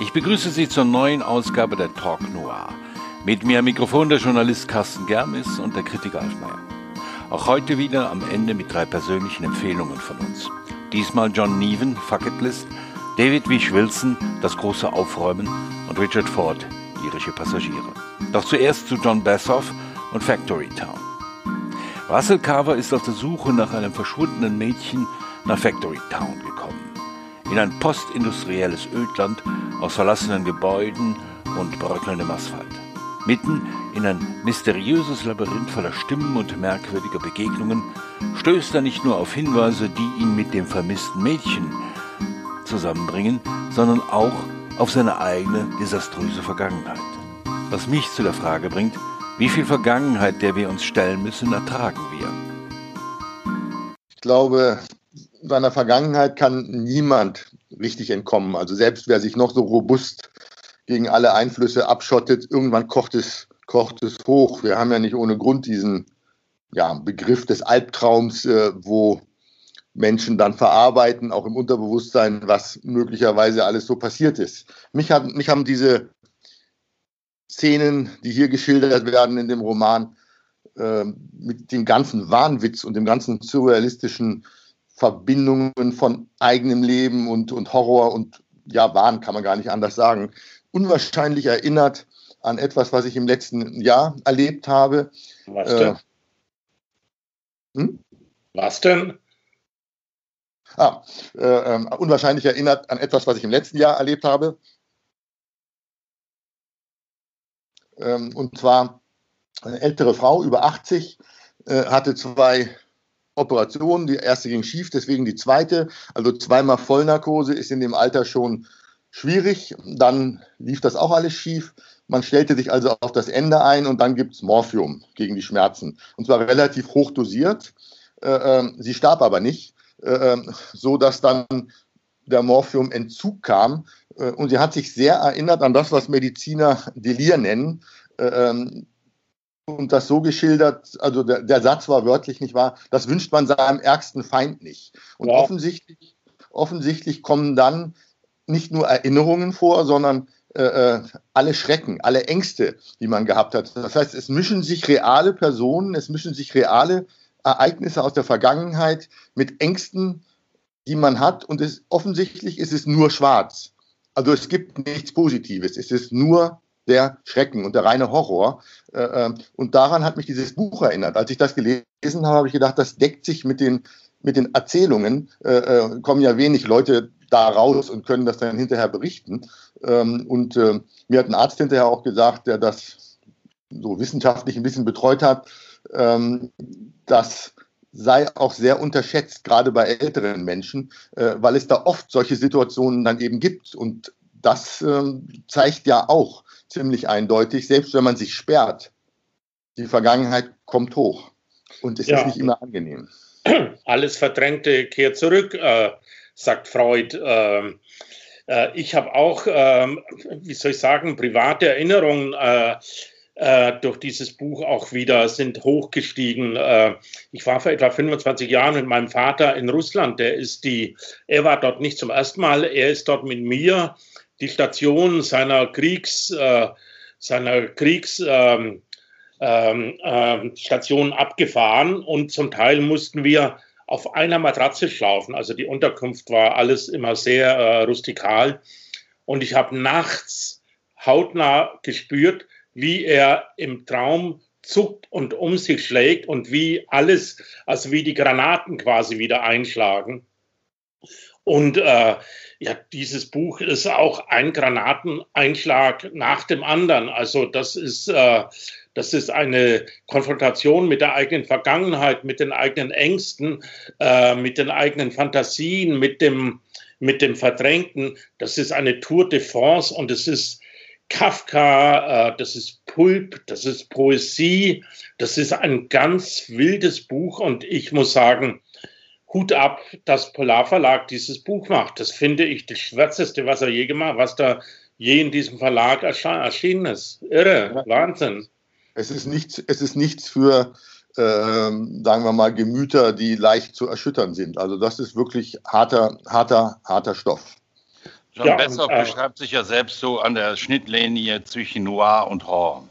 Ich begrüße Sie zur neuen Ausgabe der Talk Noir. Mit mir am Mikrofon der Journalist Carsten Germis und der Kritiker Alf. Auch heute wieder am Ende mit drei persönlichen Empfehlungen von uns. Diesmal John Neven, Fuck It List, David Wish Wilson, Das große Aufräumen und Richard Ford, Irische Passagiere. Doch zuerst zu John Bassoff und Factory Town. Russell Carver ist auf der Suche nach einem verschwundenen Mädchen nach Factory Town gekommen. In ein postindustrielles Ödland aus verlassenen Gebäuden und bröckelndem Asphalt. Mitten in ein mysteriöses Labyrinth voller Stimmen und merkwürdiger Begegnungen stößt er nicht nur auf Hinweise, die ihn mit dem vermissten Mädchen zusammenbringen, sondern auch auf seine eigene desaströse Vergangenheit. Was mich zu der Frage bringt, wie viel Vergangenheit, der wir uns stellen müssen, ertragen wir? Ich glaube, seiner Vergangenheit kann niemand richtig entkommen. Also selbst wer sich noch so robust gegen alle Einflüsse abschottet, irgendwann kocht es, kocht es hoch. Wir haben ja nicht ohne Grund diesen ja, Begriff des Albtraums, äh, wo Menschen dann verarbeiten, auch im Unterbewusstsein, was möglicherweise alles so passiert ist. Mich, hat, mich haben diese Szenen, die hier geschildert werden in dem Roman, äh, mit dem ganzen Wahnwitz und dem ganzen surrealistischen Verbindungen von eigenem Leben und, und Horror und ja, Wahn kann man gar nicht anders sagen, unwahrscheinlich erinnert an etwas, was ich im letzten Jahr erlebt habe. Was denn? Äh, hm? Was denn? Ah, äh, äh, unwahrscheinlich erinnert an etwas, was ich im letzten Jahr erlebt habe. Ähm, und zwar eine ältere Frau, über 80, äh, hatte zwei Operationen. Die erste ging schief, deswegen die zweite. Also zweimal Vollnarkose ist in dem Alter schon schwierig. Dann lief das auch alles schief. Man stellte sich also auf das Ende ein und dann gibt es Morphium gegen die Schmerzen. Und zwar relativ hoch dosiert. Äh, ähm, sie starb aber nicht, äh, ähm, so dass dann der Morphiumentzug kam. Äh, und sie hat sich sehr erinnert an das, was Mediziner Delir nennen. Und das so geschildert, also der, der, Satz war wörtlich nicht wahr, das wünscht man seinem ärgsten Feind nicht. Und ja. offensichtlich, offensichtlich kommen dann nicht nur Erinnerungen vor, sondern äh, äh, alle Schrecken, alle Ängste, die man gehabt hat. Das heißt, es mischen sich reale Personen, es mischen sich reale Ereignisse aus der Vergangenheit mit Ängsten, die man hat. Und es, offensichtlich ist es nur schwarz. Also es gibt nichts Positives. Es ist nur der Schrecken und der reine Horror. Äh, äh, und daran hat mich dieses Buch erinnert. Als ich das gelesen habe, habe ich gedacht, das deckt sich mit den, mit den Erzählungen. Äh, kommen ja wenig Leute da raus und können das dann hinterher berichten. Ähm, und mir hat ein Arzt hinterher auch gesagt, der das so wissenschaftlich ein bisschen betreut hat, ähm, das sei auch sehr unterschätzt, gerade bei älteren Menschen, weil es da oft solche Situationen dann eben gibt. Und das ähm, zeigt ja auch, ziemlich eindeutig, selbst wenn man sich sperrt, die Vergangenheit kommt hoch und es ja. ist nicht immer angenehm. Alles Verdrängte kehrt zurück, äh, sagt Freud. Ähm, äh, ich habe auch, äh, wie soll ich sagen, private Erinnerungen äh, äh, durch dieses Buch auch wieder sind hochgestiegen. Äh, ich war vor etwa 25 Jahren mit meinem Vater in Russland. Der ist die, er war dort nicht zum ersten Mal, er ist dort mit mir die Station seiner Kriegs, äh, seiner Kriegsstation ähm, ähm, abgefahren und zum Teil mussten wir auf einer Matratze schlafen. Also die Unterkunft war alles immer sehr äh, rustikal. Und ich habe nachts hautnah gespürt, wie er im Traum zuckt und um sich schlägt und wie alles, also wie die Granaten quasi wieder einschlagen. Und äh, ja, dieses Buch ist auch ein Granateneinschlag nach dem anderen. Also das ist, äh, das ist eine Konfrontation mit der eigenen Vergangenheit, mit den eigenen Ängsten, äh, mit den eigenen Fantasien, mit dem, mit dem Verdrängten. Das ist eine Tour de France und es ist Kafka, äh, das ist Pulp, das ist Poesie, das ist ein ganz wildes Buch und ich muss sagen, Hut ab, dass Polarverlag dieses Buch macht. Das finde ich das Schwärzeste, was er je gemacht was da je in diesem Verlag erschienen ist. Irre, ja. Wahnsinn. Es ist nichts, es ist nichts für, ähm, sagen wir mal, Gemüter, die leicht zu erschüttern sind. Also das ist wirklich harter, harter, harter Stoff. John ja, Bessoff äh, beschreibt sich ja selbst so an der Schnittlinie zwischen Noir und Horror.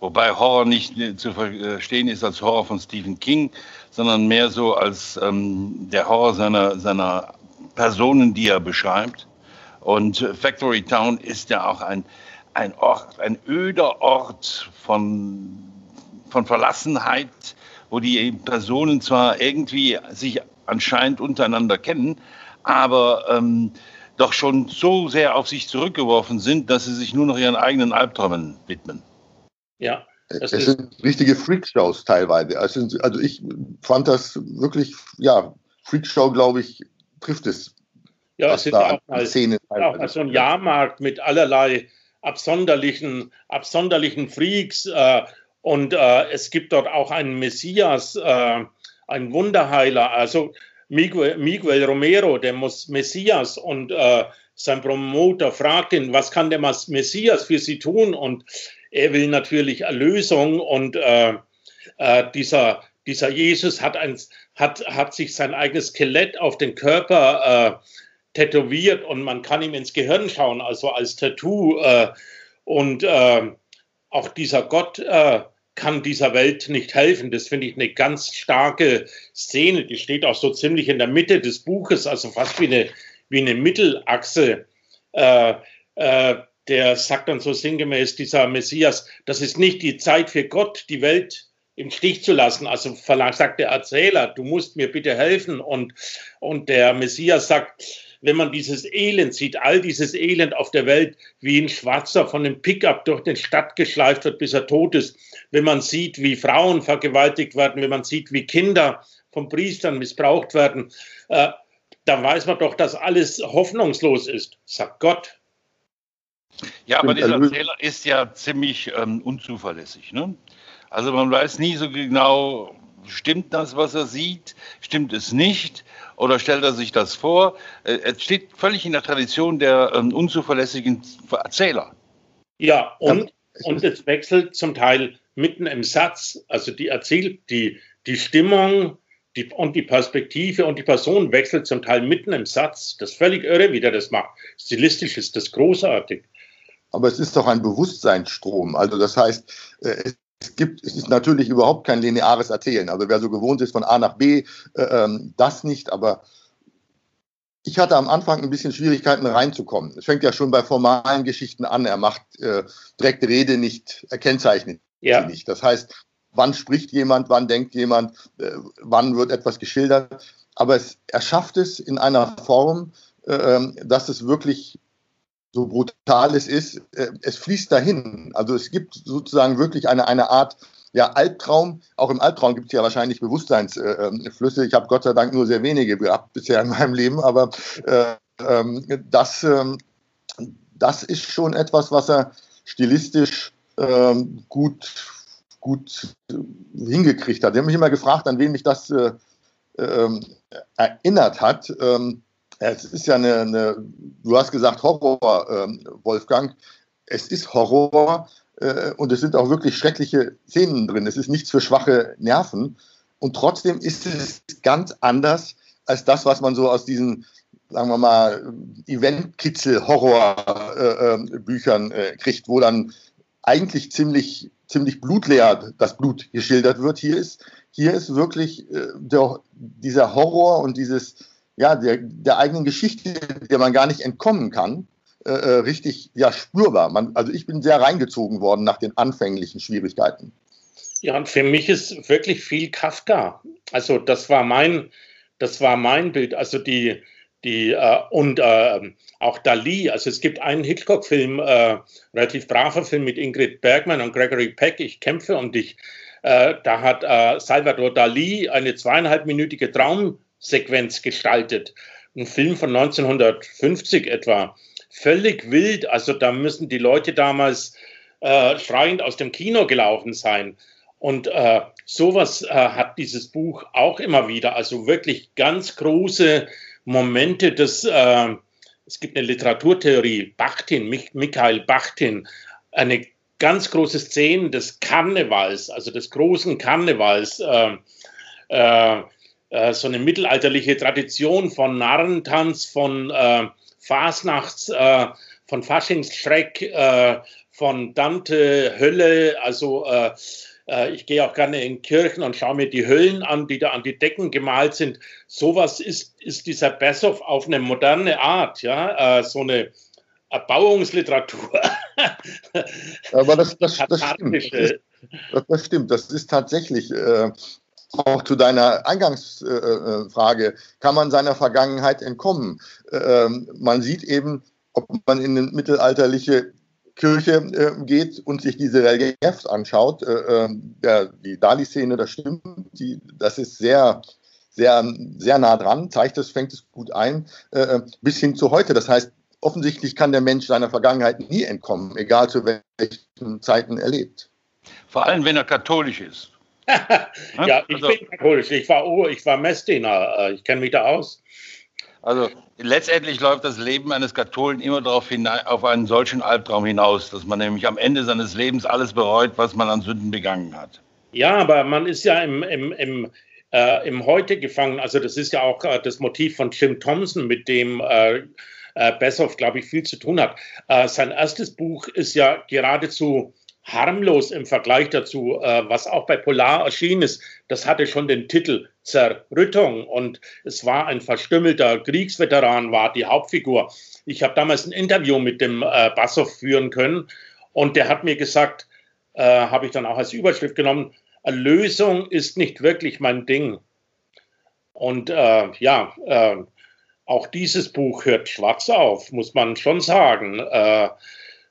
Wobei Horror nicht zu verstehen ist als Horror von Stephen King, sondern mehr so als ähm, der Horror seiner, seiner Personen, die er beschreibt. Und Factory Town ist ja auch ein, ein Ort, ein öder Ort von, von Verlassenheit, wo die Personen zwar irgendwie sich anscheinend untereinander kennen, aber ähm, doch schon so sehr auf sich zurückgeworfen sind, dass sie sich nur noch ihren eigenen Albträumen widmen. Ja. Es sind richtige Freakshows teilweise. Also, also ich fand das wirklich, ja, Freakshow, glaube ich, trifft es. Ja, es sind auch mal, Szene auch mal so ein Jahrmarkt mit allerlei absonderlichen, absonderlichen Freaks. Äh, und äh, es gibt dort auch einen Messias, äh, einen Wunderheiler. Also Miguel, Miguel Romero, der Messias, und äh, sein Promoter fragt ihn, was kann der Messias für sie tun? Und er will natürlich Erlösung und äh, äh, dieser, dieser Jesus hat, ein, hat, hat sich sein eigenes Skelett auf den Körper äh, tätowiert und man kann ihm ins Gehirn schauen, also als Tattoo. Äh, und äh, auch dieser Gott äh, kann dieser Welt nicht helfen. Das finde ich eine ganz starke Szene. Die steht auch so ziemlich in der Mitte des Buches, also fast wie eine, wie eine Mittelachse. Äh, äh, der sagt dann so sinngemäß, dieser Messias, das ist nicht die Zeit für Gott, die Welt im Stich zu lassen. Also sagt der Erzähler, du musst mir bitte helfen. Und, und der Messias sagt, wenn man dieses Elend sieht, all dieses Elend auf der Welt, wie ein Schwarzer von einem Pickup durch den Stadt geschleift wird, bis er tot ist, wenn man sieht, wie Frauen vergewaltigt werden, wenn man sieht, wie Kinder von Priestern missbraucht werden, äh, dann weiß man doch, dass alles hoffnungslos ist, sagt Gott. Ja, aber dieser Erzähler ist ja ziemlich ähm, unzuverlässig. Ne? Also man weiß nie so genau, stimmt das, was er sieht, stimmt es nicht oder stellt er sich das vor? Äh, es steht völlig in der Tradition der ähm, unzuverlässigen Erzähler. Ja, und, und es wechselt zum Teil mitten im Satz, also die erzählt die, die Stimmung die, und die Perspektive und die Person wechselt zum Teil mitten im Satz. Das ist völlig irre, wie der das macht. Stilistisch ist das großartig. Aber es ist doch ein Bewusstseinsstrom. Also das heißt, äh, es gibt, es ist natürlich überhaupt kein lineares Erzählen. Also wer so gewohnt ist von A nach B, äh, ähm, das nicht. Aber ich hatte am Anfang ein bisschen Schwierigkeiten reinzukommen. Es fängt ja schon bei formalen Geschichten an. Er macht äh, direkte Rede nicht, er kennzeichnet ja. sie nicht. Das heißt, wann spricht jemand, wann denkt jemand, äh, wann wird etwas geschildert. Aber es, er schafft es in einer Form, äh, ähm, dass es wirklich so brutal es ist, äh, es fließt dahin. Also es gibt sozusagen wirklich eine, eine Art ja, Albtraum. Auch im Albtraum gibt es ja wahrscheinlich Bewusstseinsflüsse. ich habe Gott sei Dank nur sehr wenige gehabt bisher in meinem Leben, aber äh, ähm, das, äh, das ist schon etwas, was er stilistisch äh, gut, gut hingekriegt hat. Ich habe mich immer gefragt, an wen mich das äh, ähm, erinnert hat. Ähm, es ist ja eine, eine du hast gesagt Horror, ähm, Wolfgang. Es ist Horror äh, und es sind auch wirklich schreckliche Szenen drin. Es ist nichts für schwache Nerven. Und trotzdem ist es ganz anders als das, was man so aus diesen, sagen wir mal, Event-Kitzel-Horror-Büchern äh, äh, kriegt, wo dann eigentlich ziemlich, ziemlich blutleer das Blut geschildert wird. Hier ist, hier ist wirklich äh, der, dieser Horror und dieses ja, der, der eigenen Geschichte, der man gar nicht entkommen kann, äh, äh, richtig ja, spürbar. Man, also ich bin sehr reingezogen worden nach den anfänglichen Schwierigkeiten. Ja, und für mich ist wirklich viel Kafka. Also das war mein, das war mein Bild. Also die, die äh, und äh, auch Dali. Also es gibt einen Hitchcock-Film, äh, relativ braver Film mit Ingrid Bergman und Gregory Peck. Ich kämpfe und ich. Äh, da hat äh, Salvador Dali eine zweieinhalbminütige Traum Sequenz gestaltet. Ein Film von 1950 etwa. Völlig wild. Also da müssen die Leute damals äh, schreiend aus dem Kino gelaufen sein. Und äh, sowas äh, hat dieses Buch auch immer wieder. Also wirklich ganz große Momente des, äh, es gibt eine Literaturtheorie, Bachtin, Mich Michael Bachtin, eine ganz große Szene des Karnevals, also des großen Karnevals. Äh, äh, so eine mittelalterliche Tradition von Narrentanz, von, äh, Fasnachts, äh, von Faschingsschreck, äh, von Dante, Hölle, also äh, äh, ich gehe auch gerne in Kirchen und schaue mir die Höllen an, die da an die Decken gemalt sind. Sowas ist, ist dieser Bessow auf eine moderne Art, ja, so eine Erbauungsliteratur. Aber das, das, das, stimmt. Das, das, stimmt. Das ist tatsächlich äh, auch zu deiner Eingangsfrage, äh, kann man seiner Vergangenheit entkommen? Äh, man sieht eben, ob man in eine mittelalterliche Kirche äh, geht und sich diese Reliefs anschaut, äh, äh, der, die Dali-Szene, das stimmt, das ist sehr, sehr, sehr nah dran, zeigt es, fängt es gut ein, äh, äh, bis hin zu heute. Das heißt, offensichtlich kann der Mensch seiner Vergangenheit nie entkommen, egal zu welchen Zeiten er lebt. Vor allem, wenn er katholisch ist. Ja, ich also, bin katholisch. Ich war, oh, ich war Messdiener. Äh, ich kenne mich da aus. Also letztendlich läuft das Leben eines Katholen immer darauf hinein, auf einen solchen Albtraum hinaus, dass man nämlich am Ende seines Lebens alles bereut, was man an Sünden begangen hat. Ja, aber man ist ja im, im, im, äh, im Heute gefangen. Also das ist ja auch äh, das Motiv von Jim Thompson, mit dem äh, äh Bessow, glaube ich, viel zu tun hat. Äh, sein erstes Buch ist ja geradezu harmlos im Vergleich dazu, äh, was auch bei Polar erschienen ist. Das hatte schon den Titel Zerrüttung und es war ein verstümmelter Kriegsveteran, war die Hauptfigur. Ich habe damals ein Interview mit dem äh, Bassow führen können und der hat mir gesagt, äh, habe ich dann auch als Überschrift genommen, Erlösung ist nicht wirklich mein Ding. Und äh, ja, äh, auch dieses Buch hört schwarz auf, muss man schon sagen.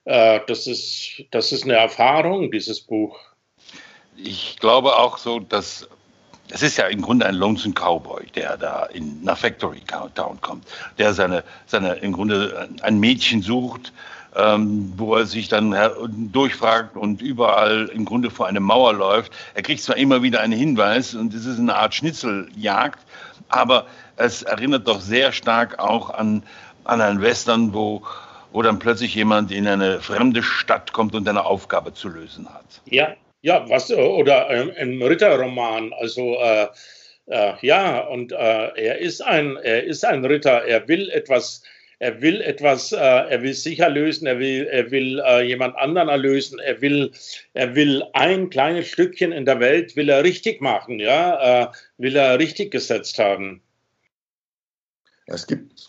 Äh, das, ist, das ist eine Erfahrung, dieses Buch. Ich glaube auch so, dass es ist ja im Grunde ein Lonesome Cowboy, der da in, nach Factory Town kommt, der seine, seine im Grunde ein Mädchen sucht, ähm, wo er sich dann durchfragt und überall im Grunde vor eine Mauer läuft. Er kriegt zwar immer wieder einen Hinweis und es ist eine Art Schnitzeljagd, aber es erinnert doch sehr stark auch an, an einen Western, wo wo dann plötzlich jemand in eine fremde Stadt kommt und eine Aufgabe zu lösen hat. Ja, ja, was oder ein Ritterroman, also äh, äh, ja, und äh, er ist ein, er ist ein Ritter. Er will etwas, er will etwas, äh, er will sich erlösen, er will, er will äh, jemand anderen erlösen, er will, er will ein kleines Stückchen in der Welt will er richtig machen, ja, äh, will er richtig gesetzt haben. Es gibt,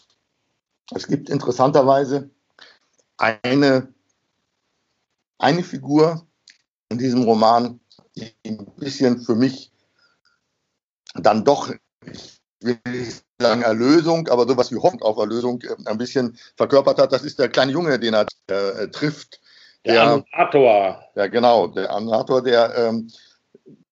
es gibt interessanterweise eine, eine Figur in diesem Roman, die ein bisschen für mich dann doch, ich will nicht sagen Erlösung, aber sowas wie Hoffnung auf Erlösung äh, ein bisschen verkörpert hat. Das ist der kleine Junge, den er äh, trifft. Der, der Animator. Ja, genau, der Animator, der, ähm,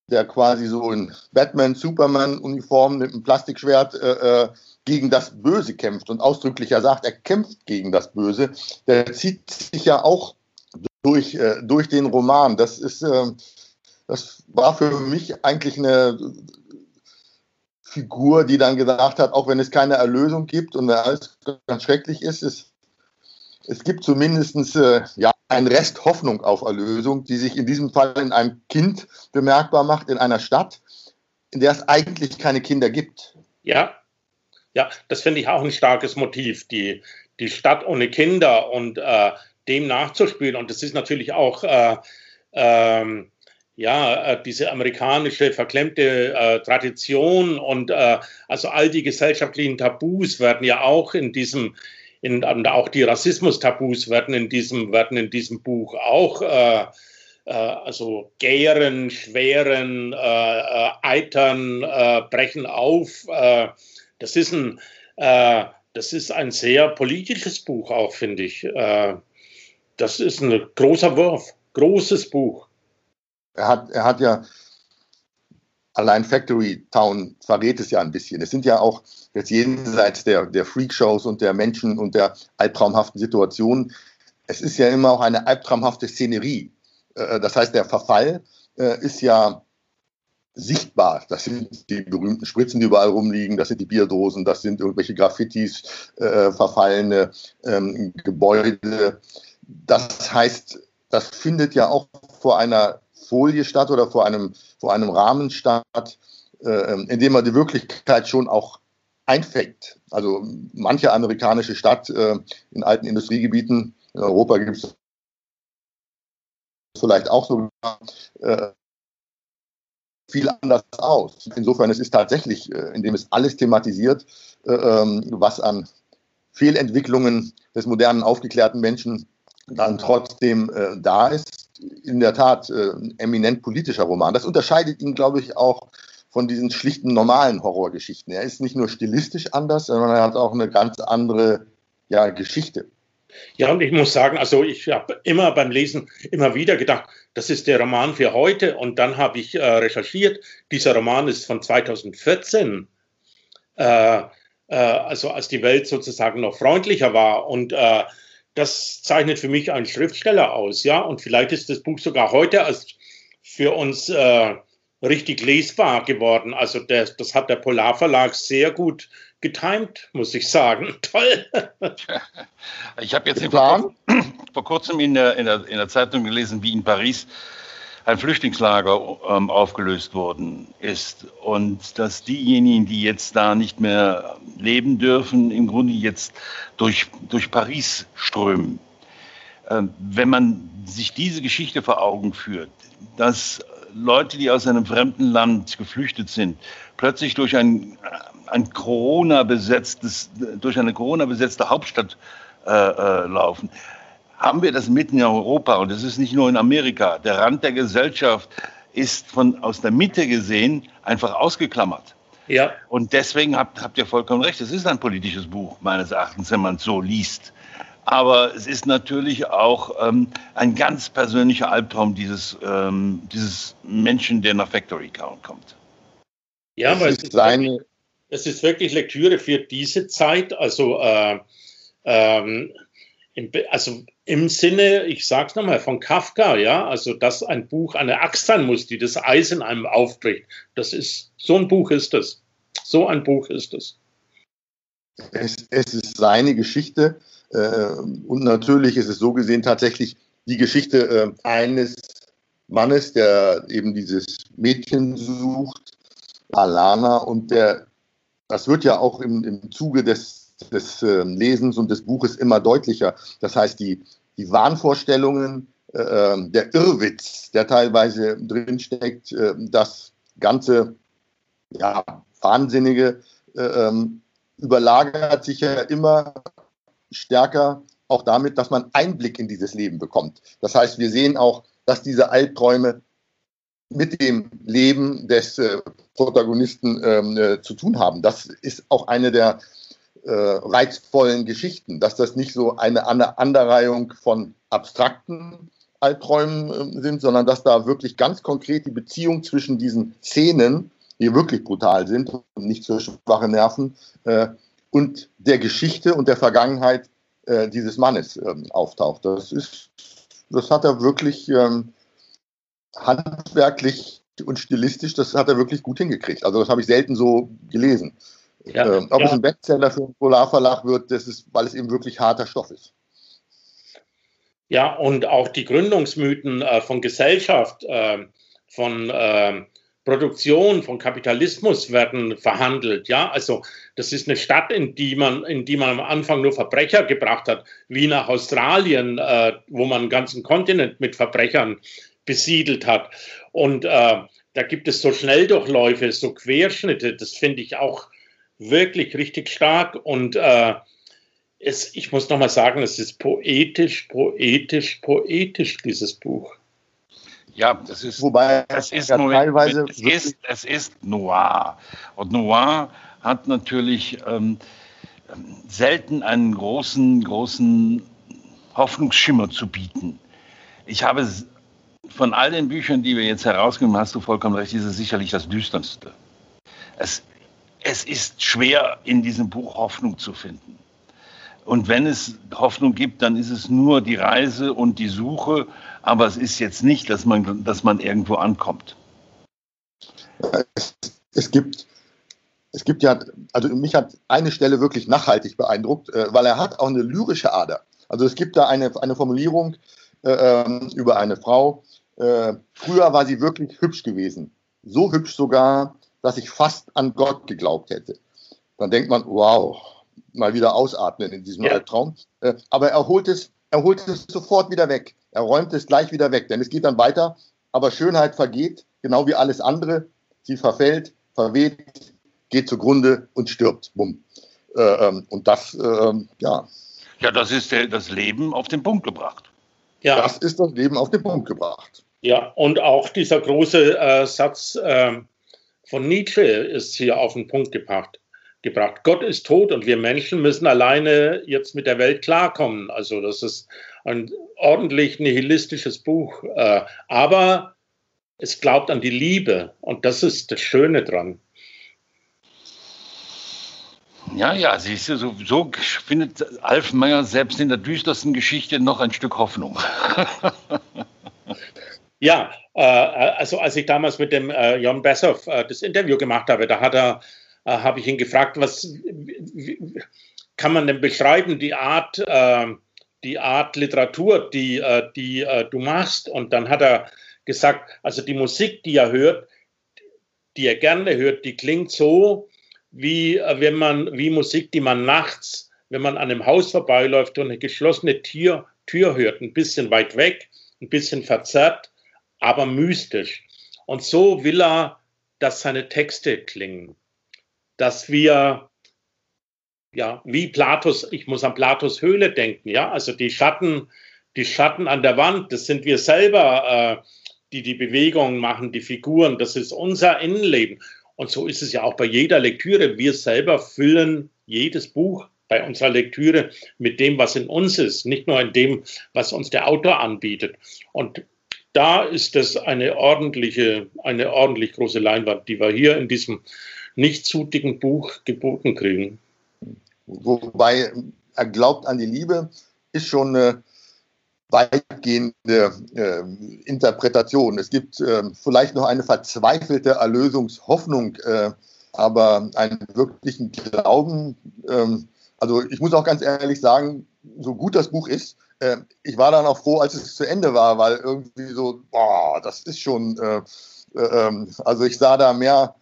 der quasi so in Batman-Superman-Uniform mit einem Plastikschwert äh, äh gegen das Böse kämpft und ausdrücklicher sagt, er kämpft gegen das Böse, der zieht sich ja auch durch, äh, durch den Roman. Das ist, äh, das war für mich eigentlich eine Figur, die dann gesagt hat, auch wenn es keine Erlösung gibt und alles ganz schrecklich ist, es, es gibt zumindest äh, ja, einen Rest Hoffnung auf Erlösung, die sich in diesem Fall in einem Kind bemerkbar macht, in einer Stadt, in der es eigentlich keine Kinder gibt. Ja, ja, das finde ich auch ein starkes Motiv, die, die Stadt ohne Kinder und äh, dem nachzuspielen. Und das ist natürlich auch äh, ähm, ja, äh, diese amerikanische verklemmte äh, Tradition und äh, also all die gesellschaftlichen Tabus werden ja auch in diesem, in, und auch die Rassismus-Tabus werden in diesem, werden in diesem Buch auch äh, äh, also gären, schweren, eitern, brechen auf das ist ein, äh, das ist ein sehr politisches Buch auch, finde ich. Äh, das ist ein großer Wurf, großes Buch. Er hat, er hat ja allein Factory Town verrät es ja ein bisschen. Es sind ja auch jetzt jenseits der, der Freakshows und der Menschen und der albtraumhaften Situationen, es ist ja immer auch eine albtraumhafte Szenerie. Äh, das heißt, der Verfall äh, ist ja sichtbar. Das sind die berühmten Spritzen, die überall rumliegen, das sind die Bierdosen, das sind irgendwelche Graffitis, äh, verfallene ähm, Gebäude. Das heißt, das findet ja auch vor einer Folie statt oder vor einem, vor einem Rahmen statt, äh, in dem man die Wirklichkeit schon auch einfängt. Also manche amerikanische Stadt äh, in alten Industriegebieten, in Europa gibt es vielleicht auch so äh, viel anders aus. Insofern es ist tatsächlich, äh, indem es alles thematisiert, äh, ähm, was an Fehlentwicklungen des modernen, aufgeklärten Menschen dann trotzdem äh, da ist. In der Tat ein eminent politischer Roman. Das unterscheidet ihn, glaube ich, auch von diesen schlichten normalen Horrorgeschichten. Er ist nicht nur stilistisch anders, sondern er hat auch eine ganz andere ja, Geschichte. Ja, und ich muss sagen, also ich habe immer beim Lesen immer wieder gedacht, das ist der Roman für heute. Und dann habe ich äh, recherchiert, dieser Roman ist von 2014. Äh, äh, also als die Welt sozusagen noch freundlicher war. Und äh, das zeichnet für mich einen Schriftsteller aus, ja. Und vielleicht ist das Buch sogar heute als für uns äh, richtig lesbar geworden. Also der, das hat der Polarverlag sehr gut getimt, muss ich sagen. Toll. ich habe jetzt vor, vor, kurzem in der, in, der, in der Zeitung gelesen, wie in Paris ein Flüchtlingslager ähm, aufgelöst worden ist und dass diejenigen, die jetzt da nicht mehr leben dürfen, im Grunde jetzt durch, durch Paris strömen. Ähm, wenn man sich diese Geschichte vor Augen führt, dass Leute, die aus einem fremden Land geflüchtet sind, plötzlich durch ein, ein Corona besetztes, durch eine Corona besetzte Hauptstadt äh, äh, laufen, haben wir das mitten in Europa und es ist nicht nur in Amerika. Der Rand der Gesellschaft ist von, aus der Mitte gesehen einfach ausgeklammert. Ja. Und deswegen habt, habt ihr vollkommen recht. Es ist ein politisches Buch, meines Erachtens, wenn man es so liest. Aber es ist natürlich auch ähm, ein ganz persönlicher Albtraum dieses, ähm, dieses Menschen, der nach Factory kommt. Ja, aber es ist, wirklich, es ist wirklich Lektüre für diese Zeit. Also, äh, ähm, im, also im Sinne, ich sage es nochmal, von Kafka, ja, also dass ein Buch eine Axt sein muss, die das Eis in einem aufbricht. Das ist, so ein Buch ist es. So ein Buch ist es. Es, es ist seine Geschichte äh, und natürlich ist es so gesehen tatsächlich die Geschichte äh, eines Mannes, der eben dieses Mädchen sucht, Alana, und der, das wird ja auch im, im Zuge des, des äh, Lesens und des Buches immer deutlicher. Das heißt, die, die Wahnvorstellungen, äh, der Irrwitz, der teilweise drinsteckt, äh, das ganze ja, Wahnsinnige, äh, ähm, überlagert sich ja immer stärker auch damit, dass man Einblick in dieses Leben bekommt. Das heißt, wir sehen auch, dass diese Albträume mit dem Leben des äh, Protagonisten ähm, äh, zu tun haben. Das ist auch eine der äh, reizvollen Geschichten, dass das nicht so eine Andereihung von abstrakten Albträumen äh, sind, sondern dass da wirklich ganz konkret die Beziehung zwischen diesen Szenen, die wirklich brutal sind und nicht für schwache Nerven, äh, und der Geschichte und der Vergangenheit äh, dieses Mannes ähm, auftaucht. Das ist, das hat er wirklich ähm, handwerklich und stilistisch, das hat er wirklich gut hingekriegt. Also das habe ich selten so gelesen. Ja, äh, ob ja. es ein Bestseller für einen Polarverlag wird, das ist, weil es eben wirklich harter Stoff ist. Ja, und auch die Gründungsmythen äh, von Gesellschaft, äh, von ähm, Produktion, von Kapitalismus werden verhandelt. Ja, also das ist eine Stadt, in die man, in die man am Anfang nur Verbrecher gebracht hat, wie nach Australien, äh, wo man einen ganzen Kontinent mit Verbrechern besiedelt hat. Und äh, da gibt es so Schnelldurchläufe, so Querschnitte. Das finde ich auch wirklich richtig stark. Und äh, es, ich muss nochmal sagen, es ist poetisch, poetisch, poetisch, dieses Buch. Ja, das ist, Wobei das ist, ja teilweise es ist, es ist Noir. Und Noir hat natürlich ähm, selten einen großen, großen Hoffnungsschimmer zu bieten. Ich habe von all den Büchern, die wir jetzt herausgeben, hast du vollkommen recht, ist es sicherlich das düsterste. Es, es ist schwer, in diesem Buch Hoffnung zu finden. Und wenn es Hoffnung gibt, dann ist es nur die Reise und die Suche, aber es ist jetzt nicht, dass man, dass man irgendwo ankommt. Es, es gibt es gibt ja, also mich hat eine Stelle wirklich nachhaltig beeindruckt, äh, weil er hat auch eine lyrische Ader. Also es gibt da eine, eine Formulierung äh, ähm, über eine Frau. Äh, früher war sie wirklich hübsch gewesen. So hübsch sogar, dass ich fast an Gott geglaubt hätte. dann denkt man, wow, mal wieder ausatmen in diesem ja. Albtraum. Äh, aber er holt, es, er holt es sofort wieder weg. Er räumt es gleich wieder weg, denn es geht dann weiter. Aber Schönheit vergeht, genau wie alles andere. Sie verfällt, verweht, geht zugrunde und stirbt. Bumm. Äh, ähm, und das, äh, ja. Ja, das ist der, das Leben auf den Punkt gebracht. Ja. Das ist das Leben auf den Punkt gebracht. Ja, und auch dieser große äh, Satz äh, von Nietzsche ist hier auf den Punkt gebracht. gebracht. Gott ist tot und wir Menschen müssen alleine jetzt mit der Welt klarkommen. Also das ist ein ordentlich nihilistisches Buch. Äh, aber es glaubt an die Liebe und das ist das Schöne dran. Ja, ja, siehst du, so, so findet Alf Meyer selbst in der düstersten Geschichte noch ein Stück Hoffnung. ja, äh, also als ich damals mit dem äh, Jon Bessow äh, das Interview gemacht habe, da hat er, äh, habe ich ihn gefragt, was wie, kann man denn beschreiben, die Art, äh, die Art Literatur, die, äh, die du machst? Und dann hat er gesagt, also die Musik, die er hört, die er gerne hört, die klingt so, wie äh, wenn man, wie Musik, die man nachts, wenn man an einem Haus vorbeiläuft und eine geschlossene Tür, Tür hört, ein bisschen weit weg, ein bisschen verzerrt, aber mystisch. Und so will er, dass seine Texte klingen. Dass wir, ja, wie Platos, ich muss an Platos Höhle denken, ja, also die Schatten, die Schatten an der Wand, das sind wir selber, äh, die die Bewegungen machen, die Figuren, das ist unser Innenleben. Und so ist es ja auch bei jeder Lektüre. Wir selber füllen jedes Buch bei unserer Lektüre mit dem, was in uns ist, nicht nur in dem, was uns der Autor anbietet. Und da ist das eine ordentliche, eine ordentlich große Leinwand, die wir hier in diesem nicht zu dicken Buch geboten kriegen. Wobei er glaubt an die Liebe, ist schon eine weitgehende äh, Interpretation. Es gibt äh, vielleicht noch eine verzweifelte Erlösungshoffnung, äh, aber einen wirklichen Glauben. Ähm, also ich muss auch ganz ehrlich sagen, so gut das Buch ist, äh, ich war dann auch froh, als es zu Ende war, weil irgendwie so, boah, das ist schon, äh, äh, ähm, also ich sah da mehr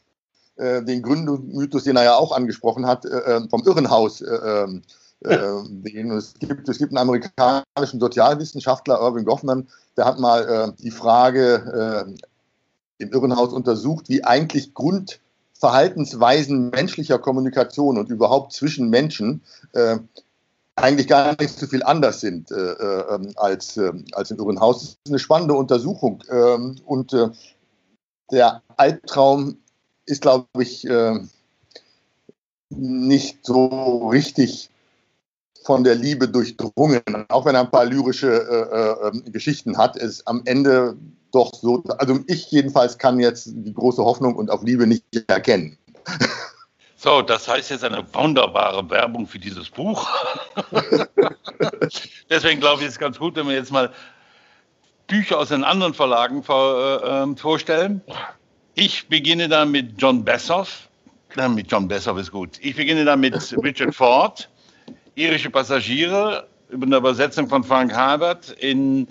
den Gründungsmythos, den er ja auch angesprochen hat, vom Irrenhaus. Ähm, äh, es, gibt, es gibt einen amerikanischen Sozialwissenschaftler, Irving Goffman, der hat mal äh, die Frage äh, im Irrenhaus untersucht, wie eigentlich Grundverhaltensweisen menschlicher Kommunikation und überhaupt zwischen Menschen äh, eigentlich gar nicht so viel anders sind äh, äh, ähm, als, als im Irrenhaus. Das ist eine spannende Untersuchung. Ähm, und der Albtraum ist, glaube ich, nicht so richtig von der Liebe durchdrungen. Auch wenn er ein paar lyrische äh, äh, Geschichten hat, ist am Ende doch so, also ich jedenfalls kann jetzt die große Hoffnung und auf Liebe nicht erkennen. So, das heißt jetzt eine wunderbare Werbung für dieses Buch. Deswegen glaube ich, ist es ganz gut, wenn wir jetzt mal Bücher aus den anderen Verlagen vor, äh, ähm, vorstellen. Ich beginne da mit John Bessoff. Na, mit John Bessoff ist gut. Ich beginne da mit Richard Ford irische Passagiere über eine Übersetzung von Frank Habert in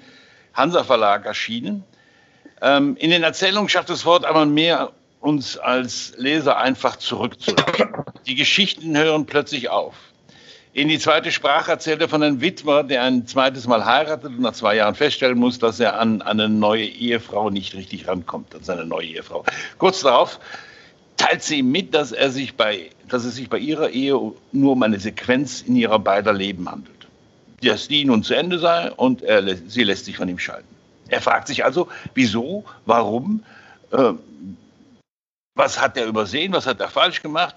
Hansa Verlag erschienen. Ähm, in den Erzählungen schafft das Wort aber mehr, uns als Leser einfach zurückzulassen. Die Geschichten hören plötzlich auf. In die zweite Sprache erzählt er von einem Witwer, der ein zweites Mal heiratet und nach zwei Jahren feststellen muss, dass er an, eine neue Ehefrau nicht richtig rankommt, an seine neue Ehefrau. Kurz darauf teilt sie ihm mit, dass, er sich bei, dass es sich bei ihrer Ehe nur um eine Sequenz in ihrer beider Leben handelt. Dass die nun zu Ende sei und er, sie lässt sich von ihm scheiden. Er fragt sich also, wieso, warum, äh, was hat er übersehen, was hat er falsch gemacht.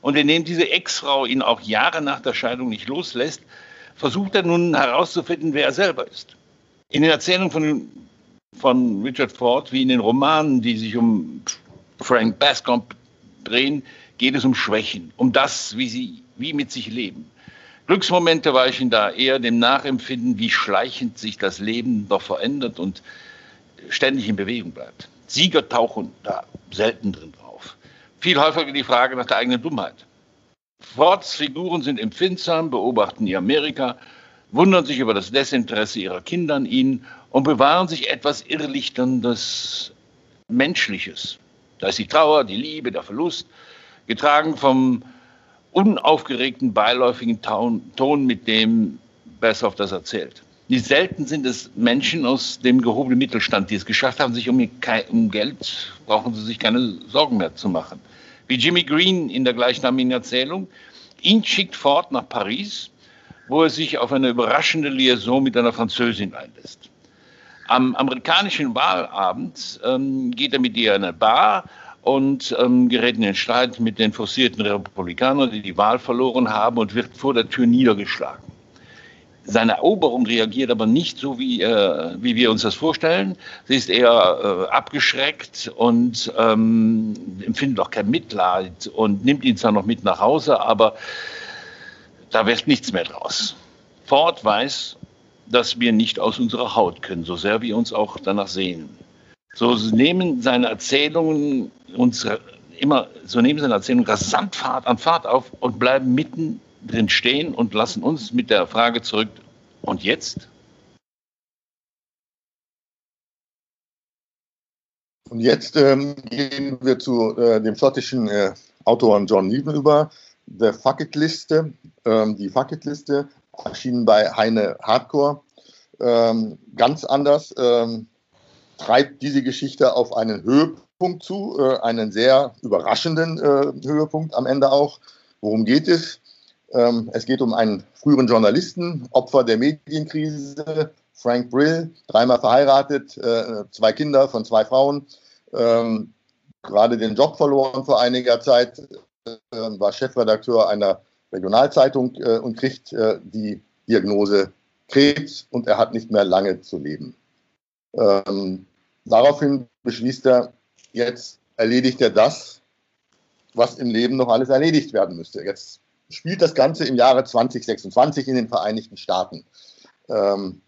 Und indem diese Ex-Frau ihn auch Jahre nach der Scheidung nicht loslässt, versucht er nun herauszufinden, wer er selber ist. In den Erzählungen von, von Richard Ford, wie in den Romanen, die sich um Frank Bascomb drehen, geht es um Schwächen, um das, wie sie, wie mit sich leben. Glücksmomente weichen da eher dem Nachempfinden, wie schleichend sich das Leben doch verändert und ständig in Bewegung bleibt. Sieger tauchen da selten drin drauf. Viel häufiger die Frage nach der eigenen Dummheit. Fords Figuren sind empfindsam, beobachten ihr Amerika, wundern sich über das Desinteresse ihrer Kinder an ihnen und bewahren sich etwas Irrlichterndes Menschliches da ist die Trauer, die Liebe, der Verlust, getragen vom unaufgeregten, beiläufigen Ton, mit dem Bessoff das erzählt. Wie selten sind es Menschen aus dem gehobenen Mittelstand, die es geschafft haben, sich um, um Geld, brauchen sie sich keine Sorgen mehr zu machen. Wie Jimmy Green in der gleichnamigen Erzählung. Ihn schickt Ford nach Paris, wo er sich auf eine überraschende Liaison mit einer Französin einlässt. Am amerikanischen Wahlabend ähm, geht er mit ihr in eine Bar und ähm, gerät in den Streit mit den forcierten Republikanern, die die Wahl verloren haben und wird vor der Tür niedergeschlagen. Seine Eroberung reagiert aber nicht so, wie, äh, wie wir uns das vorstellen. Sie ist eher äh, abgeschreckt und ähm, empfindet auch kein Mitleid und nimmt ihn zwar noch mit nach Hause, aber da wird nichts mehr draus. Ford weiß, dass wir nicht aus unserer Haut können, so sehr wir uns auch danach sehen. So nehmen seine Erzählungen uns immer, so nehmen seine Erzählungen rasant Fahrt an Fahrt auf und bleiben mitten drin stehen und lassen uns mit der Frage zurück, und jetzt? Und jetzt ähm, gehen wir zu äh, dem schottischen äh, Autor John Needham über, The Fuck It Liste. Ähm, die Fuck It Liste erschienen bei Heine Hardcore. Ähm, ganz anders ähm, treibt diese Geschichte auf einen Höhepunkt zu, äh, einen sehr überraschenden äh, Höhepunkt am Ende auch. Worum geht es? Ähm, es geht um einen früheren Journalisten, Opfer der Medienkrise, Frank Brill, dreimal verheiratet, äh, zwei Kinder von zwei Frauen, ähm, gerade den Job verloren vor einiger Zeit, äh, war Chefredakteur einer Regionalzeitung äh, und kriegt die Diagnose Krebs und er hat nicht mehr lange zu leben. Ähm, daraufhin beschließt er, jetzt erledigt er das, was im Leben noch alles erledigt werden müsste. Jetzt spielt das Ganze im Jahre 2026 in den Vereinigten Staaten. Ähm,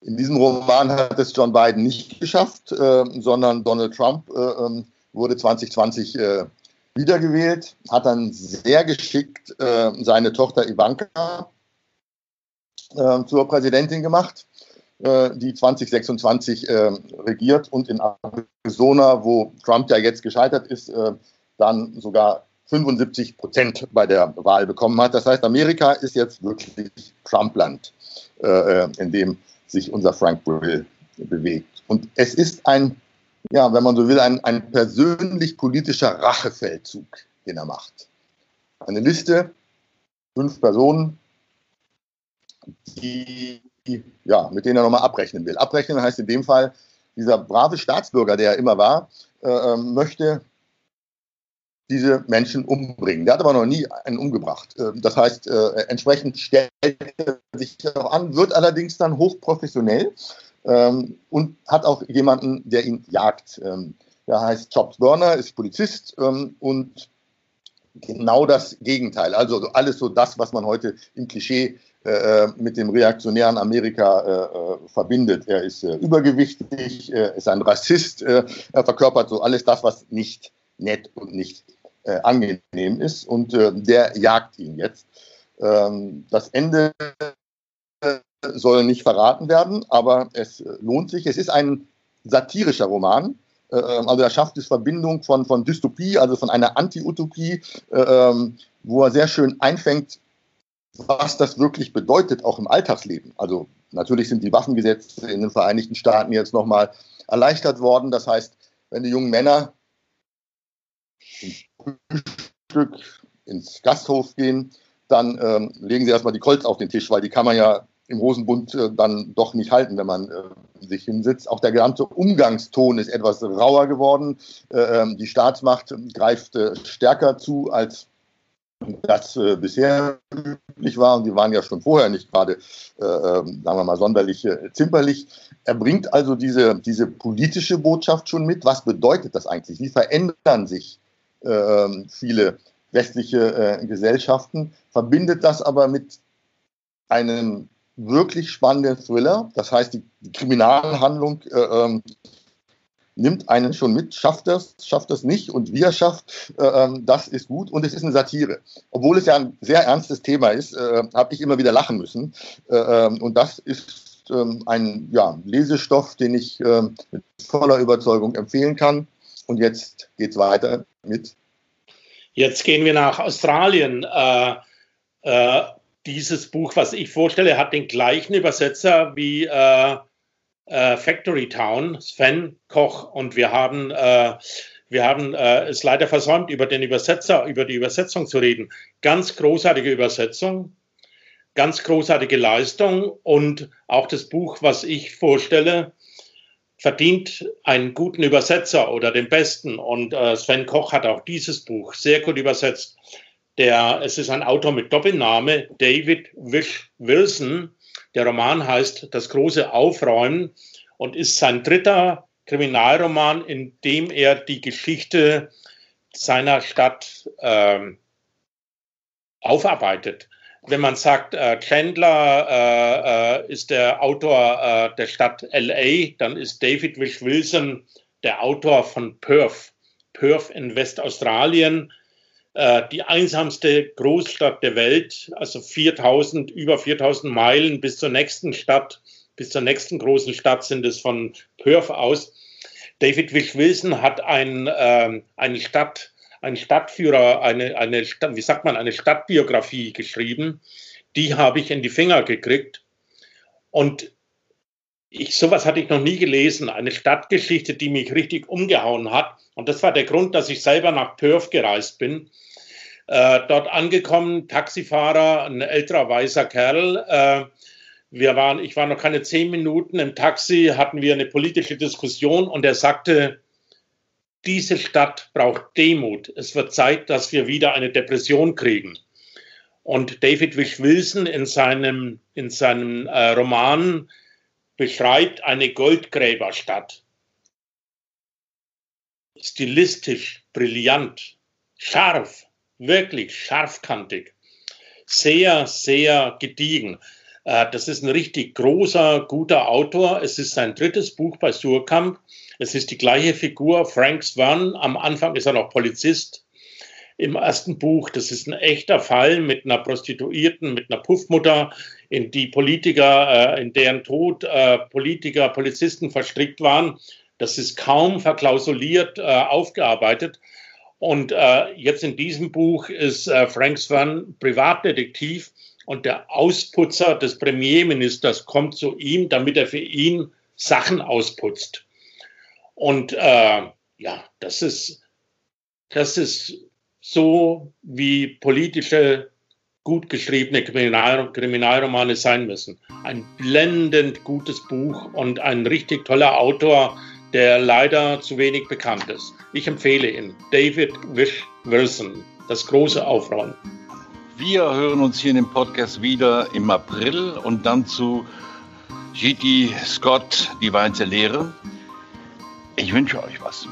in diesem Roman hat es John Biden nicht geschafft, äh, sondern Donald Trump äh, ähm, wurde 2020 äh, wiedergewählt, hat dann sehr geschickt äh, seine Tochter Ivanka äh, zur Präsidentin gemacht, äh, die 2026 regiert und in Arizona, wo Trump ja jetzt gescheitert ist, dann sogar 75 Prozent bei der Wahl bekommen hat. Das heißt, Amerika ist jetzt wirklich Trumpland, äh, in dem sich unser Frank Brill bewegt. Und es ist ein, ja, wenn man so will, ein, ein persönlich-politischer Rachefeldzug, den er macht. Eine Liste, fünf Personen, die, ja, mit denen er nochmal abrechnen will. Abrechnen heißt in dem Fall, dieser brave Staatsbürger, der er immer war, äh, ähm, möchte diese Menschen umbringen. Der hat aber noch nie einen umgebracht. Ähm, das heißt, äh, entsprechend stellt er sich auch an, wird allerdings dann hochprofessionell ähm, und hat auch jemanden, der ihn jagt. Ähm, der heißt Chops Burner, ist Polizist und genau das Gegenteil. Also alles so das, was man heute im Klischee äh, mit dem reaktionären Amerika äh, verbindet. Er ist übergewichtig, er ist ein Rassist, er verkörpert so alles das, was nicht nett und nicht äh, angenehm ist und äh, der jagt ihn jetzt. Ähm, das Ende soll nicht verraten werden, aber es lohnt sich. Es ist ein satirischer Roman. Äh, also er schafft es Verbindung von, von Dystopie, also von einer Anti-Utopie, äh, ähm, wo er sehr schön einfängt, was das wirklich bedeutet, auch im Alltagsleben. Also natürlich sind die Waffengesetze in den Vereinigten Staaten jetzt nochmal erleichtert worden. Das heißt, wenn die jungen Männer Frühstück ins Gasthof gehen, dann ähm, legen sie erstmal die Kolz auf den Tisch, weil die kann man ja im Hosenbund äh, dann doch nicht halten, wenn man äh, sich hinsitzt. Auch der gesamte Umgangston ist etwas rauer geworden. Äh, ähm, die Staatsmacht greift äh, stärker zu, als das äh, bisher üblich war. Und die waren ja schon vorher nicht gerade, äh, ähm, sagen wir mal, sonderlich zimperlich. Er bringt also diese, diese politische Botschaft schon mit. Was bedeutet das eigentlich? Wie verändern sich viele westliche äh, Gesellschaften, verbindet das aber mit einem wirklich spannenden Thriller. Das heißt, die, die Kriminalhandlung äh, ähm, nimmt einen schon mit, schafft das, schafft das nicht und wie er schafft, äh, ähm, das ist gut und es ist eine Satire. Obwohl es ja ein sehr ernstes Thema ist, äh, habe ich immer wieder lachen müssen äh, ähm, und das ist ähm, ein ja, Lesestoff, den ich ähm, mit voller Überzeugung empfehlen kann. Und jetzt geht es weiter mit. Jetzt gehen wir nach Australien. Äh, äh, dieses Buch, was ich vorstelle, hat den gleichen Übersetzer wie äh, äh Factory Town, Sven Koch. Und wir haben, äh, wir haben äh, es leider versäumt, über den Übersetzer, über die Übersetzung zu reden. Ganz großartige Übersetzung, ganz großartige Leistung und auch das Buch, was ich vorstelle, verdient einen guten Übersetzer oder den besten. Und äh, Sven Koch hat auch dieses Buch sehr gut übersetzt. Der, es ist ein Autor mit Doppelname, David Wish Wilson. Der Roman heißt Das große Aufräumen und ist sein dritter Kriminalroman, in dem er die Geschichte seiner Stadt ähm, aufarbeitet wenn man sagt, äh, Chandler äh, äh, ist der Autor äh, der Stadt LA, dann ist David Wish Wilson der Autor von Perth. Perth in Westaustralien, äh, die einsamste Großstadt der Welt, also 4000, über 4000 Meilen bis zur nächsten Stadt, bis zur nächsten großen Stadt sind es von Perth aus. David Wish Wilson hat ein, ähm, eine Stadt ein Stadtführer, eine, eine, wie sagt man, eine Stadtbiografie geschrieben. Die habe ich in die Finger gekriegt. Und ich, sowas hatte ich noch nie gelesen. Eine Stadtgeschichte, die mich richtig umgehauen hat. Und das war der Grund, dass ich selber nach Perth gereist bin. Äh, dort angekommen, Taxifahrer, ein älterer weißer Kerl. Äh, wir waren, ich war noch keine zehn Minuten im Taxi, hatten wir eine politische Diskussion und er sagte, diese Stadt braucht Demut. Es wird Zeit, dass wir wieder eine Depression kriegen. Und David Wish Wilson in seinem, in seinem äh, Roman beschreibt eine Goldgräberstadt. Stilistisch, brillant, scharf, wirklich scharfkantig, sehr, sehr gediegen. Äh, das ist ein richtig großer, guter Autor. Es ist sein drittes Buch bei Surkamp. Es ist die gleiche Figur, Frank Swan. Am Anfang ist er noch Polizist. Im ersten Buch, das ist ein echter Fall mit einer Prostituierten, mit einer Puffmutter, in die Politiker, äh, in deren Tod äh, Politiker, Polizisten verstrickt waren. Das ist kaum verklausuliert aufgearbeitet. Und jetzt in diesem Buch ist Frank Swan Privatdetektiv und der Ausputzer des Premierministers kommt zu ihm, damit er für ihn Sachen ausputzt. Und äh, ja, das ist, das ist so, wie politische, gut geschriebene Kriminal Kriminalromane sein müssen. Ein blendend gutes Buch und ein richtig toller Autor, der leider zu wenig bekannt ist. Ich empfehle ihn. David Wish Wilson, das große Aufräumen. Wir hören uns hier in dem Podcast wieder im April und dann zu G.T. Scott, die Weinzer Lehre. Ich wünsche euch was.